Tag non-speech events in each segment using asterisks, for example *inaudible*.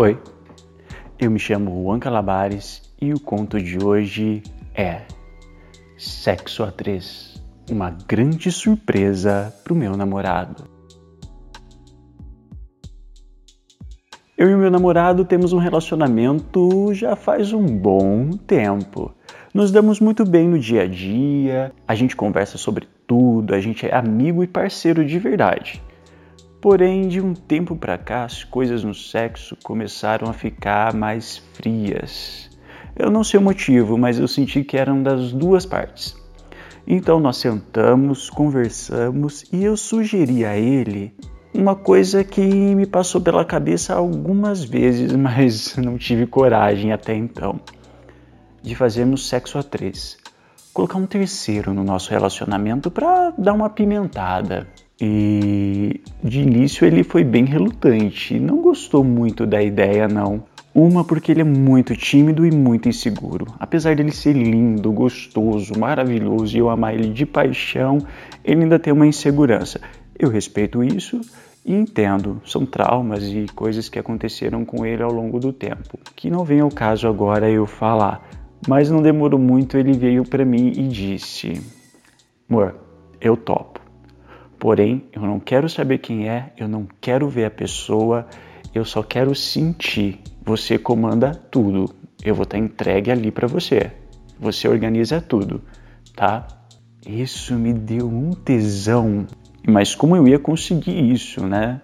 Oi, eu me chamo Juan Calabares e o conto de hoje é Sexo a três, uma grande surpresa pro meu namorado. Eu e meu namorado temos um relacionamento já faz um bom tempo. Nos damos muito bem no dia a dia, a gente conversa sobre tudo, a gente é amigo e parceiro de verdade. Porém, de um tempo para cá, as coisas no sexo começaram a ficar mais frias. Eu não sei o motivo, mas eu senti que eram das duas partes. Então nós sentamos, conversamos e eu sugeri a ele uma coisa que me passou pela cabeça algumas vezes, *laughs* mas não tive coragem até então, de fazermos sexo a três. Colocar um terceiro no nosso relacionamento para dar uma pimentada. E de início ele foi bem relutante, não gostou muito da ideia não. Uma porque ele é muito tímido e muito inseguro. Apesar dele ser lindo, gostoso, maravilhoso e eu amar ele de paixão, ele ainda tem uma insegurança. Eu respeito isso e entendo, são traumas e coisas que aconteceram com ele ao longo do tempo, que não vem ao caso agora eu falar. Mas não demorou muito, ele veio para mim e disse: "Amor, eu topo. Porém, eu não quero saber quem é, eu não quero ver a pessoa, eu só quero sentir. Você comanda tudo. Eu vou estar entregue ali para você. Você organiza tudo, tá? Isso me deu um tesão. Mas como eu ia conseguir isso, né?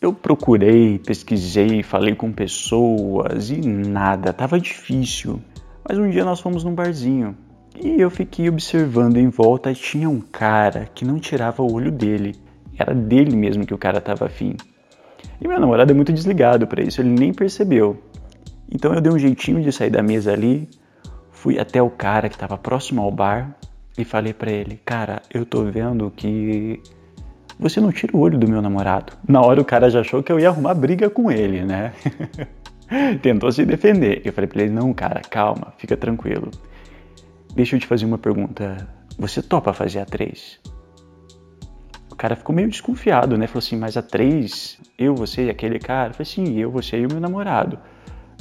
Eu procurei, pesquisei, falei com pessoas e nada, tava difícil. Mas um dia nós fomos num barzinho e eu fiquei observando em volta e tinha um cara que não tirava o olho dele. Era dele mesmo que o cara estava afim. E meu namorado é muito desligado para isso, ele nem percebeu. Então eu dei um jeitinho de sair da mesa ali, fui até o cara que estava próximo ao bar e falei para ele: "Cara, eu tô vendo que você não tira o olho do meu namorado". Na hora o cara já achou que eu ia arrumar briga com ele, né? *laughs* Tentou se defender. Eu falei para ele: "Não, cara, calma, fica tranquilo. Deixa eu te fazer uma pergunta. Você topa fazer a três? O cara ficou meio desconfiado, né? Falou assim, mas a três, eu, você e aquele cara? Falei assim, eu, você e o meu namorado.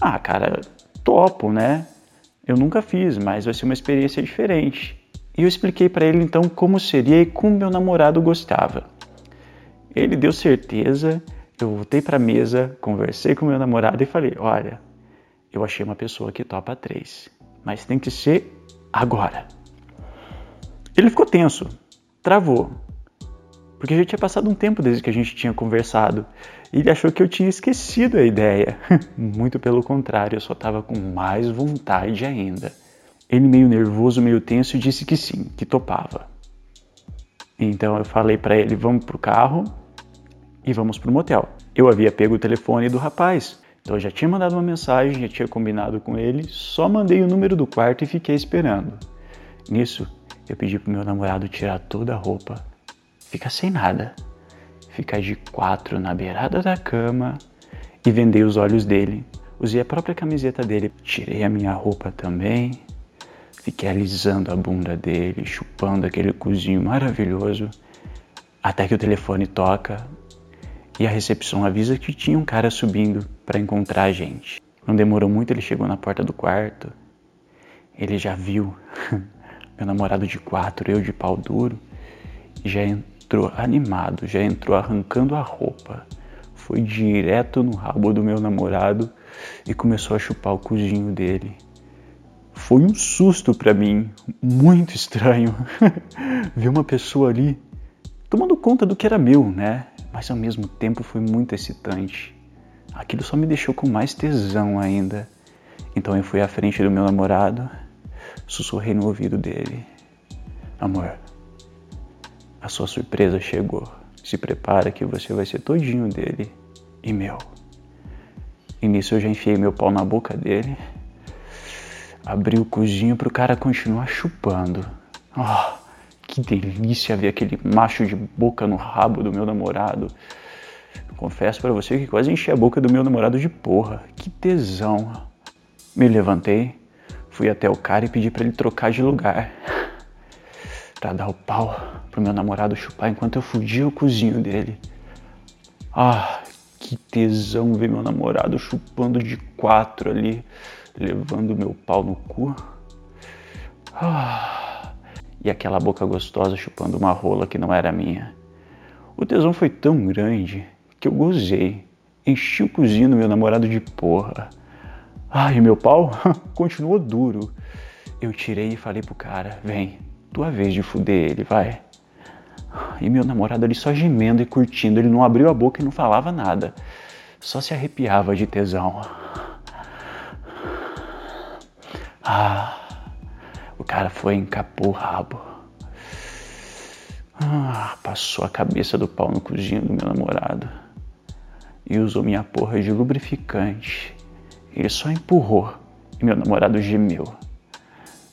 Ah, cara, topo, né? Eu nunca fiz, mas vai ser uma experiência diferente. E eu expliquei para ele então como seria e como meu namorado gostava. Ele deu certeza, eu voltei para a mesa, conversei com meu namorado e falei: Olha, eu achei uma pessoa que topa três, mas tem que ser agora. Ele ficou tenso, travou, porque já tinha passado um tempo desde que a gente tinha conversado e ele achou que eu tinha esquecido a ideia. *laughs* Muito pelo contrário, eu só estava com mais vontade ainda. Ele, meio nervoso, meio tenso, disse que sim, que topava. Então eu falei para ele: vamos pro carro e vamos pro motel. Eu havia pego o telefone do rapaz, então eu já tinha mandado uma mensagem, já tinha combinado com ele, só mandei o número do quarto e fiquei esperando. Nisso, eu pedi pro meu namorado tirar toda a roupa, ficar sem nada, ficar de quatro na beirada da cama e vendei os olhos dele. Usei a própria camiseta dele, tirei a minha roupa também, fiquei alisando a bunda dele, chupando aquele cozinho maravilhoso, até que o telefone toca, e a recepção avisa que tinha um cara subindo para encontrar a gente. Não demorou muito, ele chegou na porta do quarto. Ele já viu *laughs* meu namorado de quatro, eu de pau duro, e já entrou animado, já entrou arrancando a roupa. Foi direto no rabo do meu namorado e começou a chupar o cozinho dele. Foi um susto para mim, muito estranho, *laughs* ver uma pessoa ali tomando conta do que era meu, né? mas ao mesmo tempo foi muito excitante. Aquilo só me deixou com mais tesão ainda. Então eu fui à frente do meu namorado, sussurrei no ouvido dele: Amor, a sua surpresa chegou. Se prepara que você vai ser todinho dele e meu. E nisso eu já enfiei meu pau na boca dele, abri o cozinho pro cara continuar chupando. Oh, que delícia ver aquele macho de boca no rabo do meu namorado. Confesso para você que quase enchi a boca do meu namorado de porra. Que tesão. Me levantei, fui até o cara e pedi para ele trocar de lugar. *laughs* para dar o pau pro meu namorado chupar enquanto eu fugia o cozinho dele. Ah, que tesão ver meu namorado chupando de quatro ali, levando meu pau no cu. Ah, e aquela boca gostosa chupando uma rola que não era minha. O tesão foi tão grande que eu gozei. Enchi o cozinho do meu namorado de porra. Ai, meu pau *laughs* continuou duro. Eu tirei e falei pro cara: vem, tua vez de fuder ele, vai. E meu namorado ali só gemendo e curtindo, ele não abriu a boca e não falava nada, só se arrepiava de tesão. Ah, cara foi encapou o rabo. Ah, passou a cabeça do pau no cozinho do meu namorado e usou minha porra de lubrificante. Ele só empurrou e meu namorado gemeu.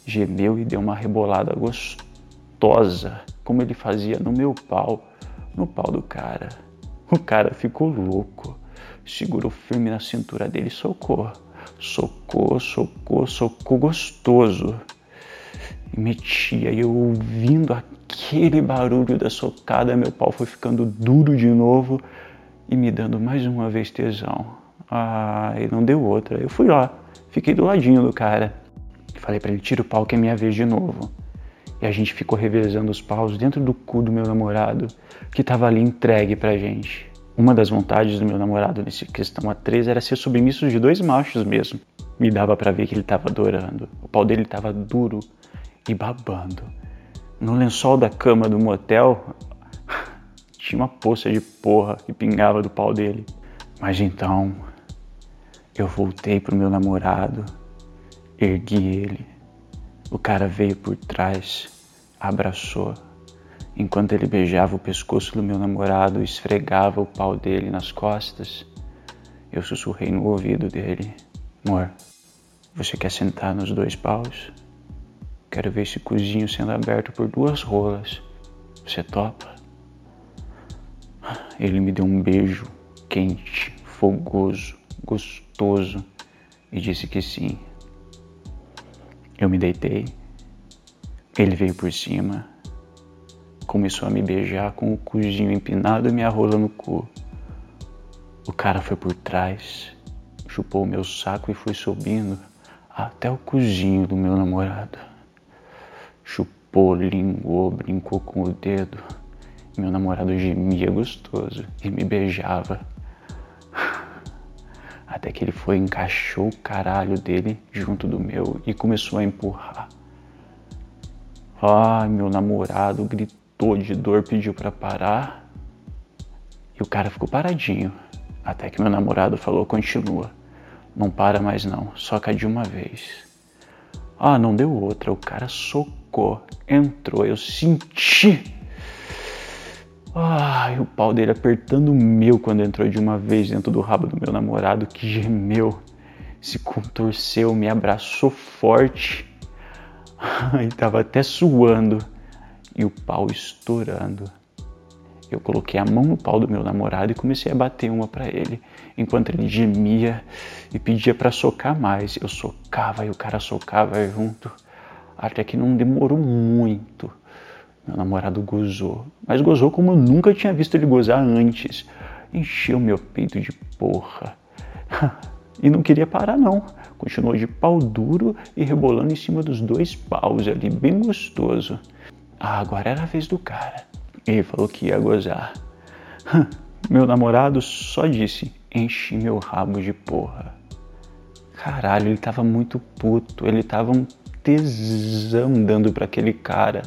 Gemeu e deu uma rebolada gostosa como ele fazia no meu pau, no pau do cara. O cara ficou louco, segurou firme na cintura dele e socou. Socou, socou, socou gostoso. E metia, e eu ouvindo aquele barulho da socada, meu pau foi ficando duro de novo e me dando mais uma vez tesão. Ah, e não deu outra. Eu fui lá, fiquei do ladinho do cara. Falei para ele: tira o pau que é minha vez de novo. E a gente ficou revezando os paus dentro do cu do meu namorado, que estava ali entregue pra gente. Uma das vontades do meu namorado nesse questão a três era ser submisso de dois machos mesmo. Me dava para ver que ele estava adorando. O pau dele estava duro e babando. No lençol da cama do motel tinha uma poça de porra que pingava do pau dele. Mas então eu voltei pro meu namorado, ergui ele o cara veio por trás, abraçou, enquanto ele beijava o pescoço do meu namorado e esfregava o pau dele nas costas. Eu sussurrei no ouvido dele: Amor, você quer sentar nos dois paus? Quero ver esse cozinho sendo aberto por duas rolas. Você topa? Ele me deu um beijo quente, fogoso, gostoso e disse que sim. Eu me deitei. Ele veio por cima. Começou a me beijar com o cozinho empinado e minha rola no cu. O cara foi por trás, chupou o meu saco e foi subindo até o cozinho do meu namorado. Chupou, linguou, brincou com o dedo. Meu namorado gemia gostoso e me beijava. Até que ele foi, encaixou o caralho dele junto do meu e começou a empurrar. Ai, meu namorado gritou de dor, pediu para parar. E o cara ficou paradinho. Até que meu namorado falou: continua. Não para mais não, soca de uma vez. Ah, não deu outra. O cara socou, entrou, eu senti Ai, o pau dele apertando o meu quando entrou de uma vez dentro do rabo do meu namorado, que gemeu, se contorceu, me abraçou forte. Ai, tava até suando e o pau estourando. Eu coloquei a mão no pau do meu namorado e comecei a bater uma para ele, enquanto ele gemia e pedia para socar mais. Eu socava e o cara socava junto, até que não demorou muito meu namorado gozou, mas gozou como eu nunca tinha visto ele gozar antes. Encheu meu peito de porra. *laughs* E não queria parar, não. Continuou de pau duro e rebolando em cima dos dois paus ali, bem gostoso. Ah, agora era a vez do cara. Ele falou que ia gozar. *laughs* Meu namorado só disse: enchi meu rabo de porra. Caralho, ele tava muito puto. Ele tava um tesão dando para aquele cara.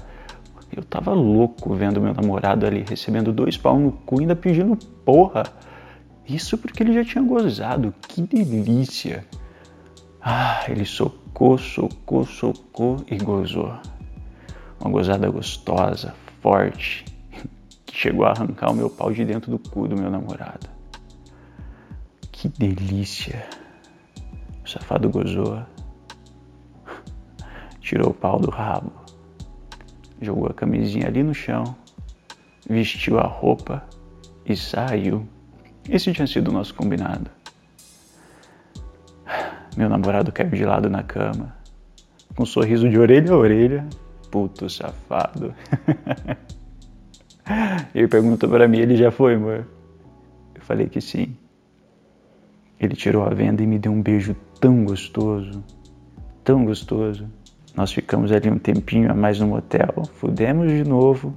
Eu tava louco vendo meu namorado ali recebendo dois pau no cu e ainda pedindo porra. Isso porque ele já tinha gozado. Que delícia. Ah, ele socou, socou, socou e gozou. Uma gozada gostosa, forte, que chegou a arrancar o meu pau de dentro do cu do meu namorado. Que delícia. O safado gozou. Tirou o pau do rabo jogou a camisinha ali no chão, vestiu a roupa e saiu. Esse tinha sido o nosso combinado. Meu namorado caiu de lado na cama, com um sorriso de orelha a orelha. Puto safado. *laughs* ele perguntou para mim: ele já foi, amor? Eu falei que sim. Ele tirou a venda e me deu um beijo tão gostoso, tão gostoso. Nós ficamos ali um tempinho a mais no motel, fudemos de novo.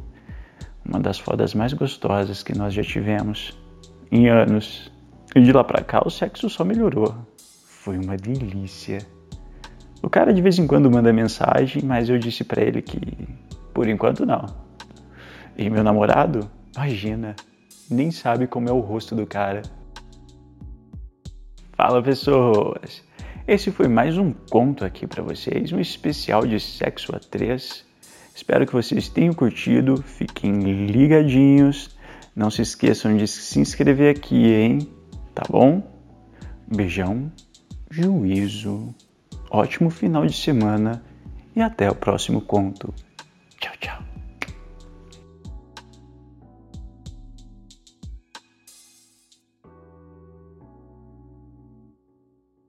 Uma das fodas mais gostosas que nós já tivemos em anos. E de lá pra cá o sexo só melhorou. Foi uma delícia. O cara de vez em quando manda mensagem, mas eu disse para ele que por enquanto não. E meu namorado, imagina, nem sabe como é o rosto do cara. Fala pessoas! Esse foi mais um conto aqui para vocês, um especial de sexo a três. Espero que vocês tenham curtido, fiquem ligadinhos, não se esqueçam de se inscrever aqui, hein? Tá bom? Beijão, juízo, ótimo final de semana e até o próximo conto.